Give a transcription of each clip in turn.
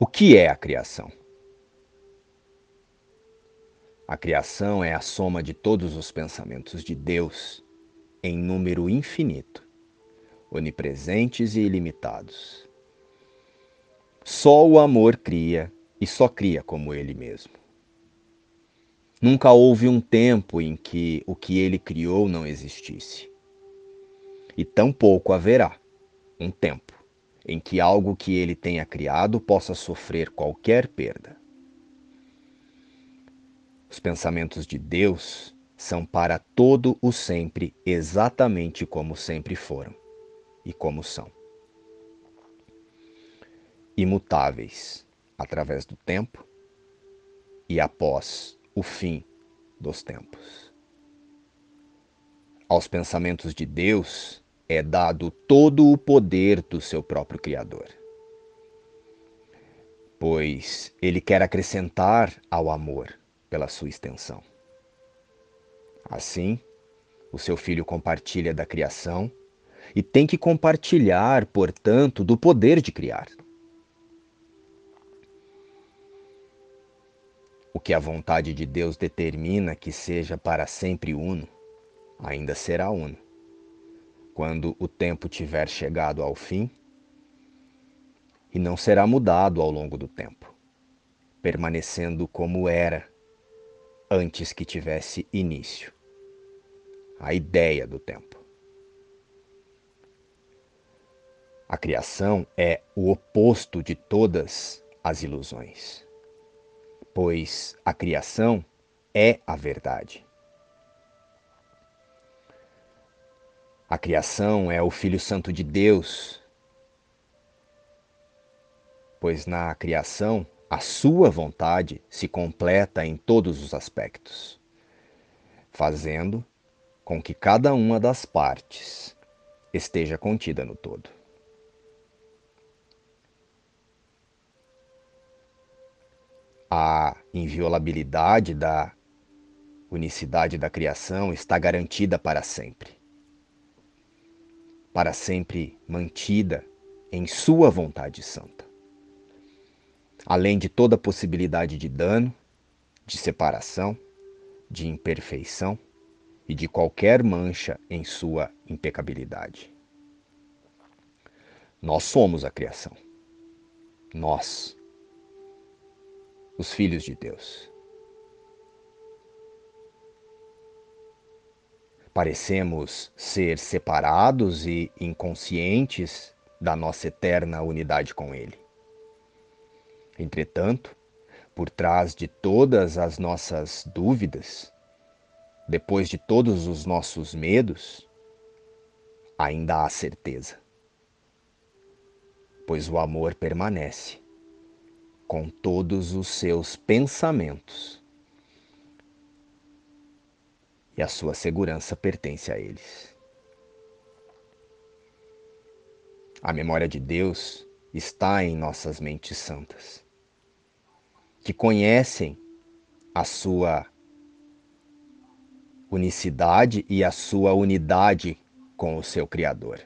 O que é a criação? A criação é a soma de todos os pensamentos de Deus em número infinito, onipresentes e ilimitados. Só o amor cria e só cria como ele mesmo. Nunca houve um tempo em que o que ele criou não existisse. E tampouco haverá um tempo em que algo que ele tenha criado possa sofrer qualquer perda. Os pensamentos de Deus são para todo o sempre exatamente como sempre foram e como são. Imutáveis através do tempo e após o fim dos tempos. Aos pensamentos de Deus é dado todo o poder do seu próprio Criador. Pois ele quer acrescentar ao amor pela sua extensão. Assim, o seu filho compartilha da criação e tem que compartilhar, portanto, do poder de criar. O que a vontade de Deus determina que seja para sempre uno, ainda será uno quando o tempo tiver chegado ao fim, e não será mudado ao longo do tempo, permanecendo como era antes que tivesse início a ideia do tempo. A criação é o oposto de todas as ilusões, pois a criação é a verdade. A criação é o Filho Santo de Deus, pois na criação a sua vontade se completa em todos os aspectos, fazendo com que cada uma das partes esteja contida no todo. A inviolabilidade da unicidade da criação está garantida para sempre para sempre mantida em Sua vontade santa. Além de toda possibilidade de dano, de separação, de imperfeição e de qualquer mancha em sua impecabilidade. Nós somos a criação. Nós, os filhos de Deus. Parecemos ser separados e inconscientes da nossa eterna unidade com Ele. Entretanto, por trás de todas as nossas dúvidas, depois de todos os nossos medos, ainda há certeza. Pois o amor permanece com todos os seus pensamentos e a sua segurança pertence a eles. A memória de Deus está em nossas mentes santas, que conhecem a sua unicidade e a sua unidade com o seu Criador.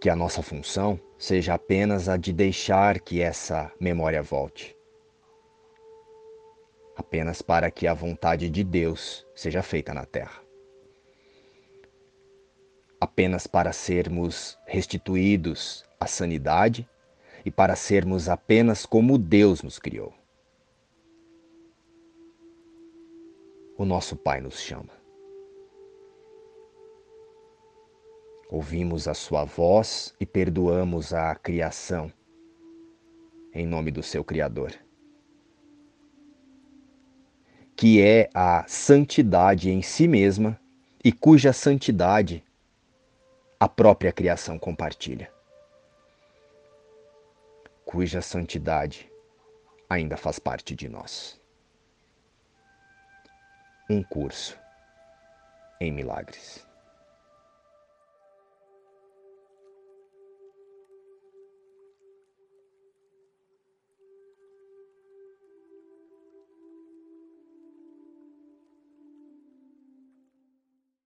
Que a nossa função seja apenas a de deixar que essa memória volte apenas para que a vontade de Deus seja feita na terra. Apenas para sermos restituídos à sanidade e para sermos apenas como Deus nos criou. O nosso Pai nos chama. Ouvimos a Sua voz e perdoamos a criação em nome do seu Criador que é a santidade em si mesma e cuja santidade a própria criação compartilha. Cuja santidade ainda faz parte de nós. Um curso em milagres.